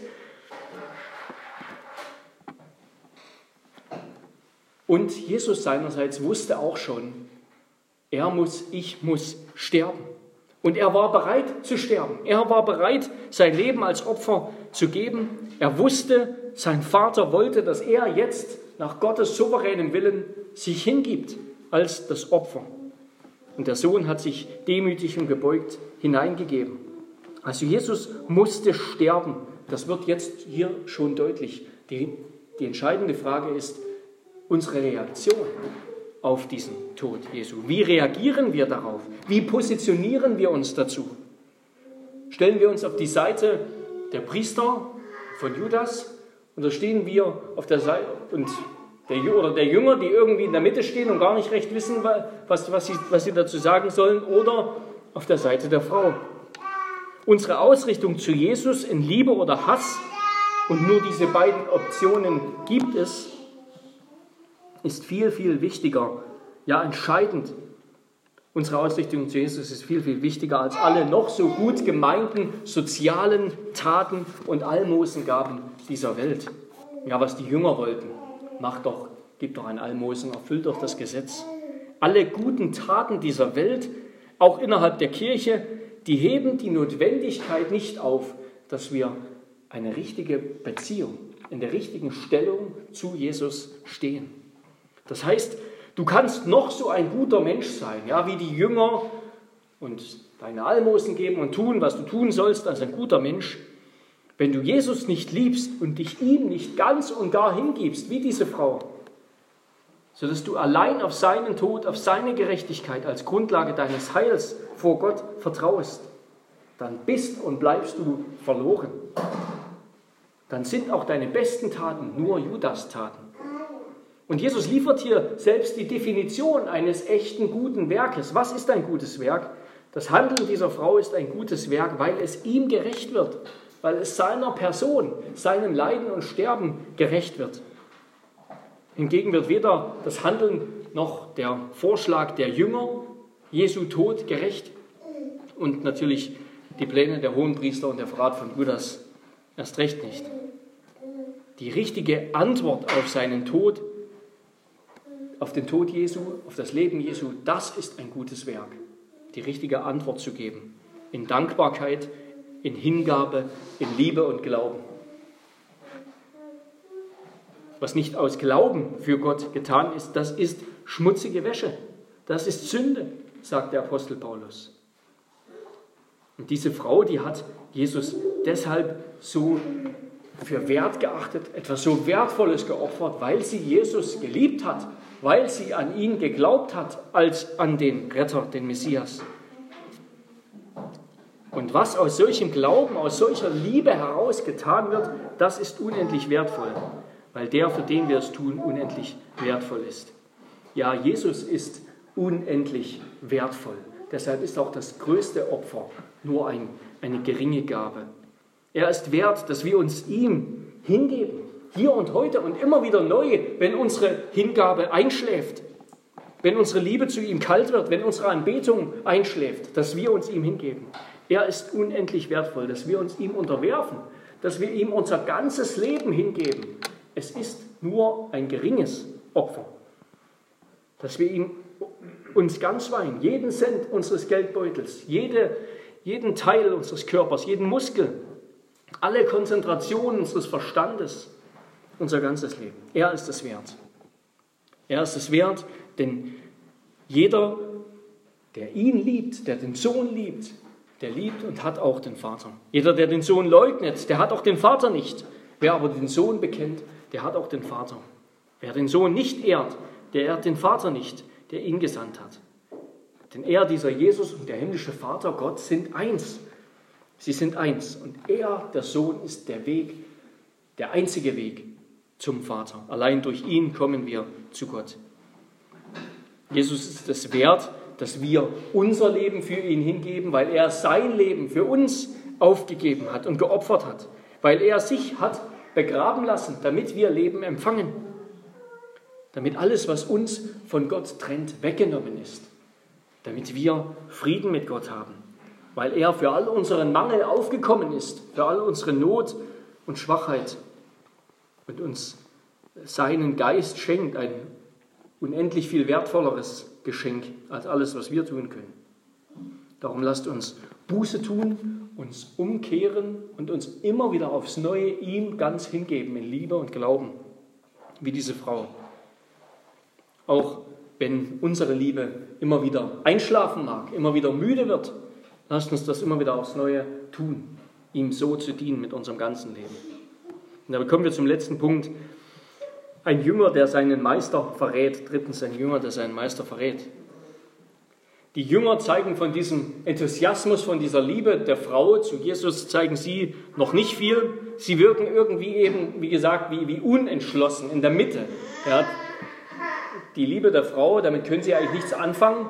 Und Jesus seinerseits wusste auch schon, er muss, ich muss sterben. Und er war bereit zu sterben. Er war bereit, sein Leben als Opfer zu geben. Er wusste, sein Vater wollte, dass er jetzt nach Gottes souveränem Willen sich hingibt als das Opfer. Und der Sohn hat sich demütig und gebeugt hineingegeben. Also Jesus musste sterben. Das wird jetzt hier schon deutlich. Die, die entscheidende Frage ist unsere Reaktion auf diesen Tod Jesu? Wie reagieren wir darauf? Wie positionieren wir uns dazu? Stellen wir uns auf die Seite der Priester von Judas da stehen wir auf der Seite und der, oder der Jünger, die irgendwie in der Mitte stehen und gar nicht recht wissen, was, was, sie, was sie dazu sagen sollen, oder auf der Seite der Frau. Unsere Ausrichtung zu Jesus in Liebe oder Hass und nur diese beiden Optionen gibt es, ist viel, viel wichtiger, ja entscheidend. Unsere Ausrichtung zu Jesus ist viel, viel wichtiger als alle noch so gut gemeinten sozialen Taten und Almosengaben dieser Welt. Ja, was die Jünger wollten. Mach doch, gib doch ein Almosen, erfüll doch das Gesetz. Alle guten Taten dieser Welt, auch innerhalb der Kirche, die heben die Notwendigkeit nicht auf, dass wir eine richtige Beziehung, in der richtigen Stellung zu Jesus stehen. Das heißt, du kannst noch so ein guter Mensch sein, ja, wie die Jünger und deine Almosen geben und tun, was du tun sollst als ein guter Mensch. Wenn du Jesus nicht liebst und dich ihm nicht ganz und gar hingibst, wie diese Frau, sodass du allein auf seinen Tod, auf seine Gerechtigkeit als Grundlage deines Heils vor Gott vertraust, dann bist und bleibst du verloren dann sind auch deine besten Taten nur Judas-Taten. Und Jesus liefert hier selbst die Definition eines echten guten Werkes. Was ist ein gutes Werk? Das Handeln dieser Frau ist ein gutes Werk, weil es ihm gerecht wird, weil es seiner Person, seinem Leiden und Sterben gerecht wird. Hingegen wird weder das Handeln noch der Vorschlag der Jünger Jesu Tod gerecht und natürlich die Pläne der Hohenpriester und der Verrat von Judas erst recht nicht. Die richtige Antwort auf seinen Tod, auf den Tod Jesu, auf das Leben Jesu, das ist ein gutes Werk. Die richtige Antwort zu geben. In Dankbarkeit, in Hingabe, in Liebe und Glauben. Was nicht aus Glauben für Gott getan ist, das ist schmutzige Wäsche. Das ist Sünde, sagt der Apostel Paulus. Und diese Frau, die hat Jesus deshalb so für wert geachtet, etwas so Wertvolles geopfert, weil sie Jesus geliebt hat, weil sie an ihn geglaubt hat als an den Retter, den Messias. Und was aus solchem Glauben, aus solcher Liebe heraus getan wird, das ist unendlich wertvoll, weil der, für den wir es tun, unendlich wertvoll ist. Ja, Jesus ist unendlich wertvoll. Deshalb ist auch das größte Opfer nur ein, eine geringe Gabe. Er ist wert, dass wir uns ihm hingeben, hier und heute und immer wieder neu, wenn unsere Hingabe einschläft, wenn unsere Liebe zu ihm kalt wird, wenn unsere Anbetung einschläft, dass wir uns ihm hingeben. Er ist unendlich wertvoll, dass wir uns ihm unterwerfen, dass wir ihm unser ganzes Leben hingeben. Es ist nur ein geringes Opfer, dass wir ihm uns ganz weihen, jeden Cent unseres Geldbeutels, jede, jeden Teil unseres Körpers, jeden Muskel, alle Konzentration unseres Verstandes, unser ganzes Leben. Er ist es wert. Er ist es wert, denn jeder, der ihn liebt, der den Sohn liebt, der liebt und hat auch den Vater. Jeder, der den Sohn leugnet, der hat auch den Vater nicht. Wer aber den Sohn bekennt, der hat auch den Vater. Wer den Sohn nicht ehrt, der ehrt den Vater nicht der ihn gesandt hat. Denn er, dieser Jesus und der himmlische Vater, Gott sind eins. Sie sind eins. Und er, der Sohn, ist der Weg, der einzige Weg zum Vater. Allein durch ihn kommen wir zu Gott. Jesus ist es wert, dass wir unser Leben für ihn hingeben, weil er sein Leben für uns aufgegeben hat und geopfert hat, weil er sich hat begraben lassen, damit wir Leben empfangen. Damit alles, was uns von Gott trennt, weggenommen ist, damit wir Frieden mit Gott haben, weil er für all unseren Mangel aufgekommen ist, für all unsere Not und Schwachheit und uns seinen Geist schenkt, ein unendlich viel wertvolleres Geschenk als alles, was wir tun können. Darum lasst uns Buße tun, uns umkehren und uns immer wieder aufs Neue ihm ganz hingeben in Liebe und Glauben, wie diese Frau auch wenn unsere Liebe immer wieder einschlafen mag, immer wieder müde wird, lasst uns das immer wieder aufs Neue tun, ihm so zu dienen mit unserem ganzen Leben. Und da kommen wir zum letzten Punkt. Ein Jünger, der seinen Meister verrät. Drittens, ein Jünger, der seinen Meister verrät. Die Jünger zeigen von diesem Enthusiasmus, von dieser Liebe der Frau zu Jesus, zeigen sie noch nicht viel. Sie wirken irgendwie eben, wie gesagt, wie, wie unentschlossen in der Mitte. Ja, die Liebe der Frau, damit können sie eigentlich nichts anfangen.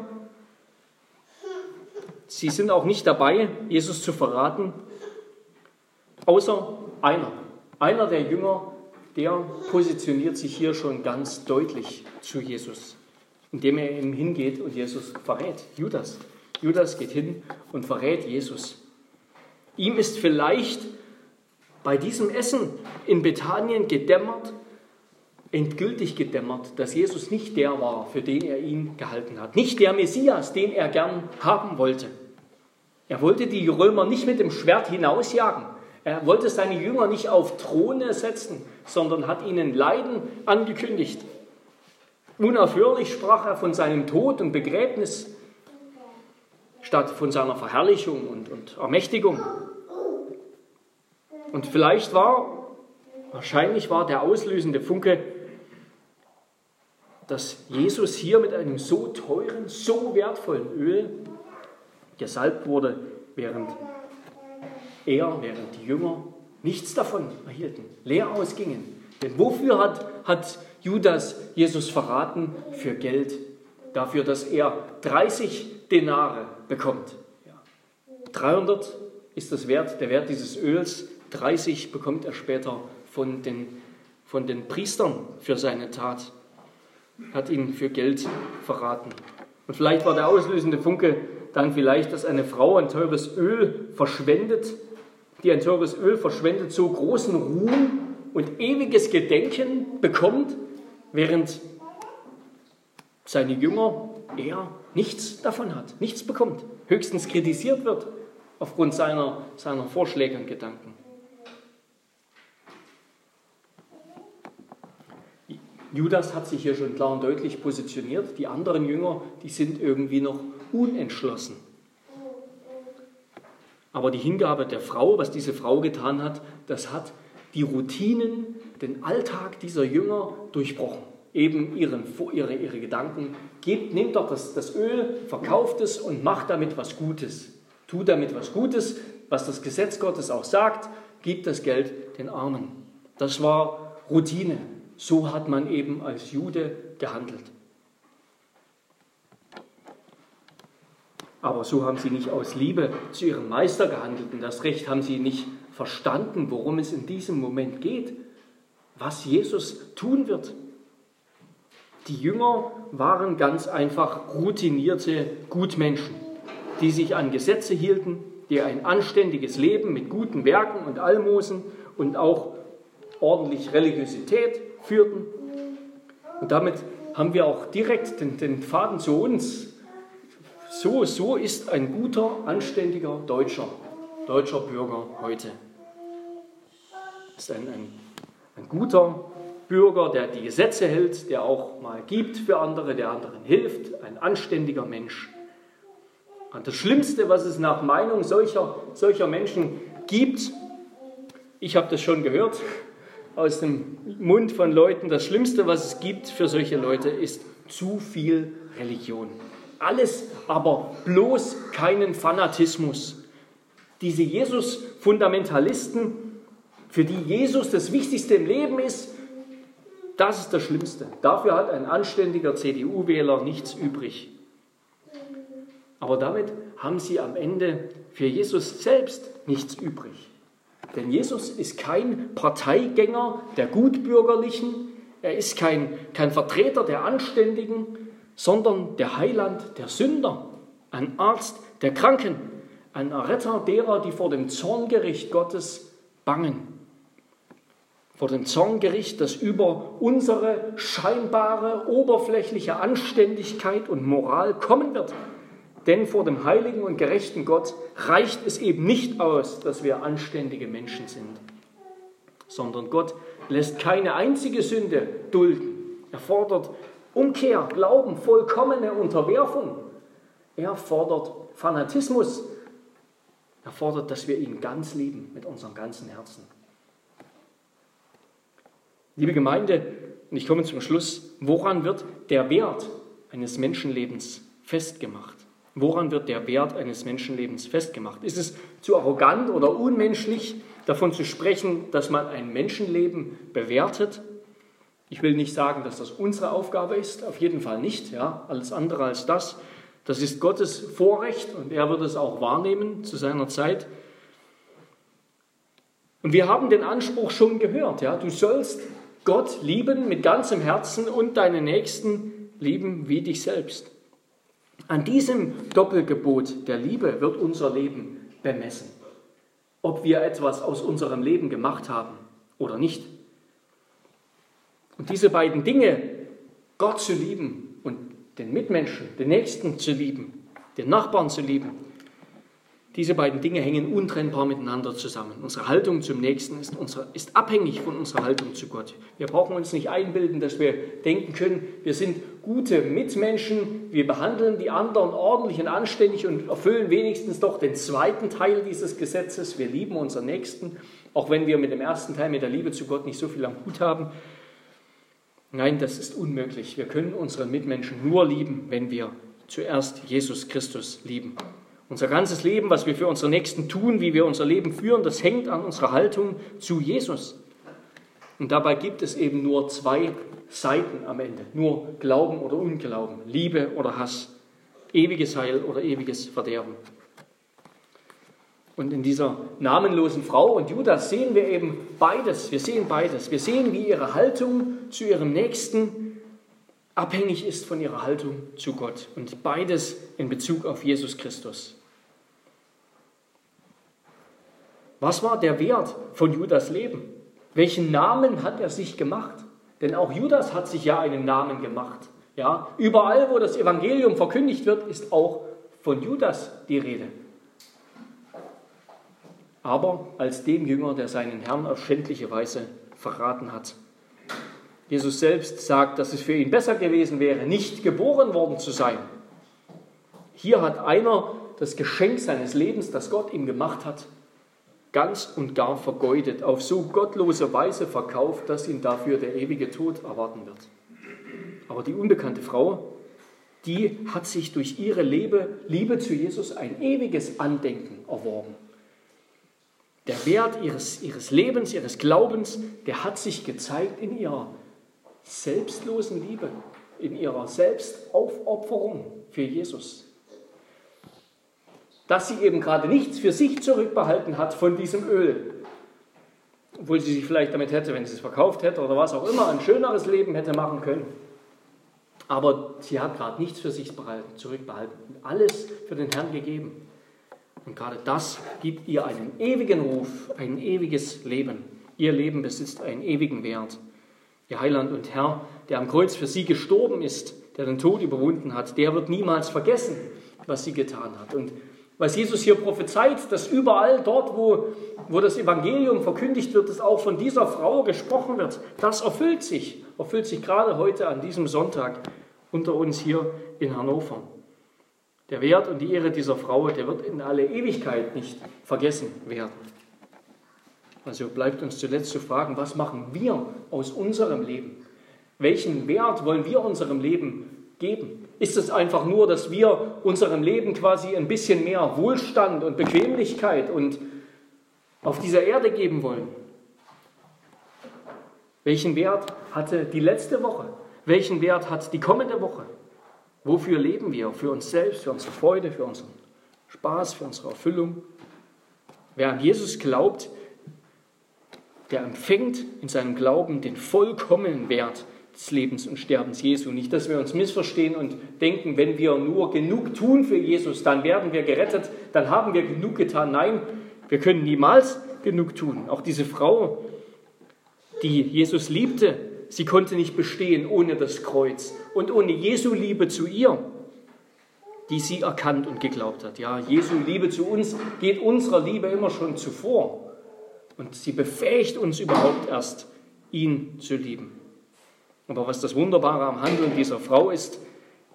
Sie sind auch nicht dabei, Jesus zu verraten, außer einer. Einer der Jünger, der positioniert sich hier schon ganz deutlich zu Jesus, indem er ihm hingeht und Jesus verrät. Judas. Judas geht hin und verrät Jesus. Ihm ist vielleicht bei diesem Essen in Bethanien gedämmert, endgültig gedämmert, dass Jesus nicht der war, für den er ihn gehalten hat. Nicht der Messias, den er gern haben wollte. Er wollte die Römer nicht mit dem Schwert hinausjagen. Er wollte seine Jünger nicht auf Throne setzen, sondern hat ihnen Leiden angekündigt. Unaufhörlich sprach er von seinem Tod und Begräbnis statt von seiner Verherrlichung und, und Ermächtigung. Und vielleicht war, wahrscheinlich war der auslösende Funke dass Jesus hier mit einem so teuren, so wertvollen Öl gesalbt wurde, während er, während die Jünger nichts davon erhielten, leer ausgingen. Denn wofür hat, hat Judas Jesus verraten? Für Geld. Dafür, dass er 30 Denare bekommt. 300 ist das Wert, der Wert dieses Öls. 30 bekommt er später von den, von den Priestern für seine Tat hat ihn für Geld verraten. Und vielleicht war der auslösende Funke dann vielleicht, dass eine Frau ein teures Öl verschwendet, die ein teures Öl verschwendet, so großen Ruhm und ewiges Gedenken bekommt, während seine Jünger, er nichts davon hat, nichts bekommt, höchstens kritisiert wird aufgrund seiner, seiner Vorschläge und Gedanken. Judas hat sich hier schon klar und deutlich positioniert. Die anderen Jünger, die sind irgendwie noch unentschlossen. Aber die Hingabe der Frau, was diese Frau getan hat, das hat die Routinen, den Alltag dieser Jünger durchbrochen. Eben ihren, ihre, ihre Gedanken. Gebt, nehmt doch das, das Öl, verkauft es und macht damit was Gutes. Tut damit was Gutes, was das Gesetz Gottes auch sagt. Gebt das Geld den Armen. Das war Routine. So hat man eben als Jude gehandelt. Aber so haben sie nicht aus Liebe zu ihrem Meister gehandelt und das Recht haben sie nicht verstanden, worum es in diesem Moment geht, was Jesus tun wird. Die Jünger waren ganz einfach routinierte Gutmenschen, die sich an Gesetze hielten, die ein anständiges Leben mit guten Werken und Almosen und auch ordentlich Religiosität führten. Und damit haben wir auch direkt den, den Faden zu uns. So, so ist ein guter, anständiger Deutscher, deutscher Bürger heute. Ist ein, ein, ein guter Bürger, der die Gesetze hält, der auch mal gibt für andere, der anderen hilft, ein anständiger Mensch. Und das Schlimmste, was es nach Meinung solcher, solcher Menschen gibt, ich habe das schon gehört, aus dem Mund von Leuten, das Schlimmste, was es gibt für solche Leute, ist zu viel Religion. Alles, aber bloß keinen Fanatismus. Diese Jesus-Fundamentalisten, für die Jesus das Wichtigste im Leben ist, das ist das Schlimmste. Dafür hat ein anständiger CDU-Wähler nichts übrig. Aber damit haben sie am Ende für Jesus selbst nichts übrig. Denn Jesus ist kein Parteigänger der Gutbürgerlichen, er ist kein, kein Vertreter der Anständigen, sondern der Heiland der Sünder, ein Arzt der Kranken, ein Erretter derer, die vor dem Zorngericht Gottes bangen. Vor dem Zorngericht, das über unsere scheinbare, oberflächliche Anständigkeit und Moral kommen wird. Denn vor dem heiligen und gerechten Gott reicht es eben nicht aus, dass wir anständige Menschen sind, sondern Gott lässt keine einzige Sünde dulden. Er fordert Umkehr, Glauben, vollkommene Unterwerfung. Er fordert Fanatismus. Er fordert, dass wir ihn ganz lieben mit unserem ganzen Herzen. Liebe Gemeinde, und ich komme zum Schluss, woran wird der Wert eines Menschenlebens festgemacht? Woran wird der Wert eines Menschenlebens festgemacht? Ist es zu arrogant oder unmenschlich, davon zu sprechen, dass man ein Menschenleben bewertet? Ich will nicht sagen, dass das unsere Aufgabe ist, auf jeden Fall nicht, ja, alles andere als das. Das ist Gottes Vorrecht und er wird es auch wahrnehmen zu seiner Zeit. Und wir haben den Anspruch schon gehört, ja, du sollst Gott lieben mit ganzem Herzen und deinen Nächsten lieben wie dich selbst. An diesem Doppelgebot der Liebe wird unser Leben bemessen. Ob wir etwas aus unserem Leben gemacht haben oder nicht. Und diese beiden Dinge, Gott zu lieben und den Mitmenschen, den Nächsten zu lieben, den Nachbarn zu lieben, diese beiden Dinge hängen untrennbar miteinander zusammen. Unsere Haltung zum Nächsten ist, unsere, ist abhängig von unserer Haltung zu Gott. Wir brauchen uns nicht einbilden, dass wir denken können, wir sind gute Mitmenschen, wir behandeln die anderen ordentlich und anständig und erfüllen wenigstens doch den zweiten Teil dieses Gesetzes. Wir lieben unseren Nächsten, auch wenn wir mit dem ersten Teil, mit der Liebe zu Gott, nicht so viel am Hut haben. Nein, das ist unmöglich. Wir können unsere Mitmenschen nur lieben, wenn wir zuerst Jesus Christus lieben. Unser ganzes Leben, was wir für unsere Nächsten tun, wie wir unser Leben führen, das hängt an unserer Haltung zu Jesus. Und dabei gibt es eben nur zwei Seiten am Ende. Nur Glauben oder Unglauben, Liebe oder Hass, ewiges Heil oder ewiges Verderben. Und in dieser namenlosen Frau und Judas sehen wir eben beides. Wir sehen beides. Wir sehen, wie ihre Haltung zu ihrem Nächsten abhängig ist von ihrer Haltung zu Gott. Und beides in Bezug auf Jesus Christus. Was war der Wert von Judas Leben? Welchen Namen hat er sich gemacht? Denn auch Judas hat sich ja einen Namen gemacht. Ja, überall, wo das Evangelium verkündigt wird, ist auch von Judas die Rede. Aber als dem Jünger, der seinen Herrn auf schändliche Weise verraten hat. Jesus selbst sagt, dass es für ihn besser gewesen wäre, nicht geboren worden zu sein. Hier hat einer das Geschenk seines Lebens, das Gott ihm gemacht hat, ganz und gar vergeudet, auf so gottlose Weise verkauft, dass ihn dafür der ewige Tod erwarten wird. Aber die unbekannte Frau, die hat sich durch ihre Liebe, Liebe zu Jesus ein ewiges Andenken erworben. Der Wert ihres, ihres Lebens, ihres Glaubens, der hat sich gezeigt in ihrer selbstlosen Liebe, in ihrer Selbstaufopferung für Jesus dass sie eben gerade nichts für sich zurückbehalten hat von diesem Öl. Obwohl sie sich vielleicht damit hätte, wenn sie es verkauft hätte oder was auch immer, ein schöneres Leben hätte machen können. Aber sie hat gerade nichts für sich zurückbehalten und alles für den Herrn gegeben. Und gerade das gibt ihr einen ewigen Ruf, ein ewiges Leben. Ihr Leben besitzt einen ewigen Wert. Ihr Heiland und Herr, der am Kreuz für sie gestorben ist, der den Tod überwunden hat, der wird niemals vergessen, was sie getan hat. Und was Jesus hier prophezeit, dass überall dort, wo, wo das Evangelium verkündigt wird, dass auch von dieser Frau gesprochen wird, das erfüllt sich, erfüllt sich gerade heute an diesem Sonntag unter uns hier in Hannover. Der Wert und die Ehre dieser Frau, der wird in alle Ewigkeit nicht vergessen werden. Also bleibt uns zuletzt zu fragen, was machen wir aus unserem Leben? Welchen Wert wollen wir unserem Leben geben? Ist es einfach nur, dass wir unserem Leben quasi ein bisschen mehr Wohlstand und Bequemlichkeit und auf dieser Erde geben wollen? Welchen Wert hatte die letzte Woche? Welchen Wert hat die kommende Woche? Wofür leben wir? Für uns selbst, für unsere Freude, für unseren Spaß, für unsere Erfüllung? Wer an Jesus glaubt, der empfängt in seinem Glauben den vollkommenen Wert des Lebens und Sterbens Jesu. Nicht, dass wir uns missverstehen und denken, wenn wir nur genug tun für Jesus, dann werden wir gerettet, dann haben wir genug getan. Nein, wir können niemals genug tun. Auch diese Frau, die Jesus liebte, sie konnte nicht bestehen ohne das Kreuz und ohne Jesu Liebe zu ihr, die sie erkannt und geglaubt hat. Ja, Jesu Liebe zu uns geht unserer Liebe immer schon zuvor und sie befähigt uns überhaupt erst, ihn zu lieben. Aber was das Wunderbare am Handeln dieser Frau ist,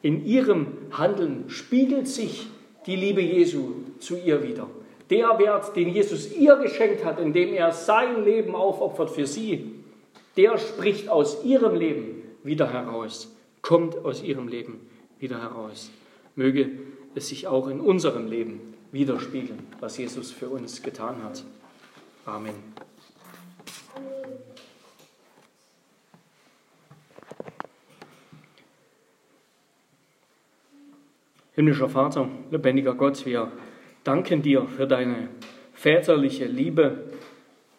in ihrem Handeln spiegelt sich die Liebe Jesu zu ihr wieder. Der Wert, den Jesus ihr geschenkt hat, indem er sein Leben aufopfert für sie, der spricht aus ihrem Leben wieder heraus, kommt aus ihrem Leben wieder heraus. möge es sich auch in unserem Leben widerspiegeln, was Jesus für uns getan hat. Amen. Himmlischer Vater, lebendiger Gott, wir danken dir für deine väterliche Liebe,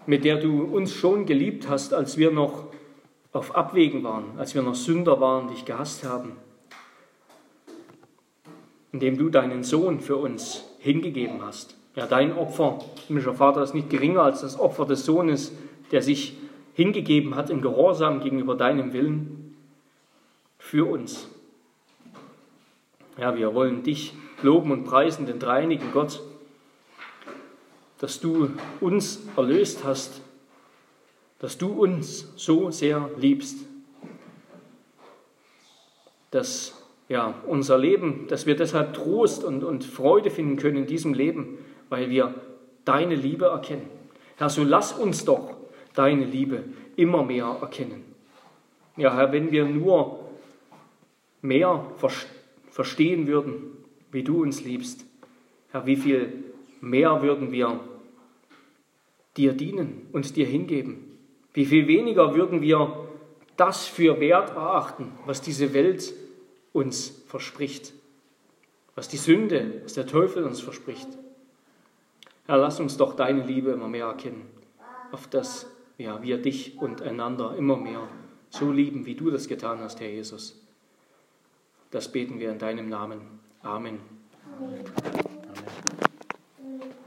mit der du uns schon geliebt hast, als wir noch auf Abwägen waren, als wir noch Sünder waren, dich gehasst haben, indem du deinen Sohn für uns hingegeben hast. Ja, dein Opfer, himmlischer Vater, ist nicht geringer als das Opfer des Sohnes, der sich hingegeben hat im Gehorsam gegenüber deinem Willen für uns. Ja, wir wollen dich loben und preisen, den dreinigen Gott, dass du uns erlöst hast, dass du uns so sehr liebst, dass ja, unser Leben, dass wir deshalb Trost und, und Freude finden können in diesem Leben, weil wir deine Liebe erkennen. Herr, so lass uns doch deine Liebe immer mehr erkennen. Ja, Herr, wenn wir nur mehr verstehen, würden, wie du uns liebst, Herr, wie viel mehr würden wir dir dienen und dir hingeben? Wie viel weniger würden wir das für wert erachten, was diese Welt uns verspricht, was die Sünde, was der Teufel uns verspricht? Herr, lass uns doch deine Liebe immer mehr erkennen, auf dass ja, wir dich und einander immer mehr so lieben, wie du das getan hast, Herr Jesus. Das beten wir in deinem Namen. Amen. Amen. Mm-hmm.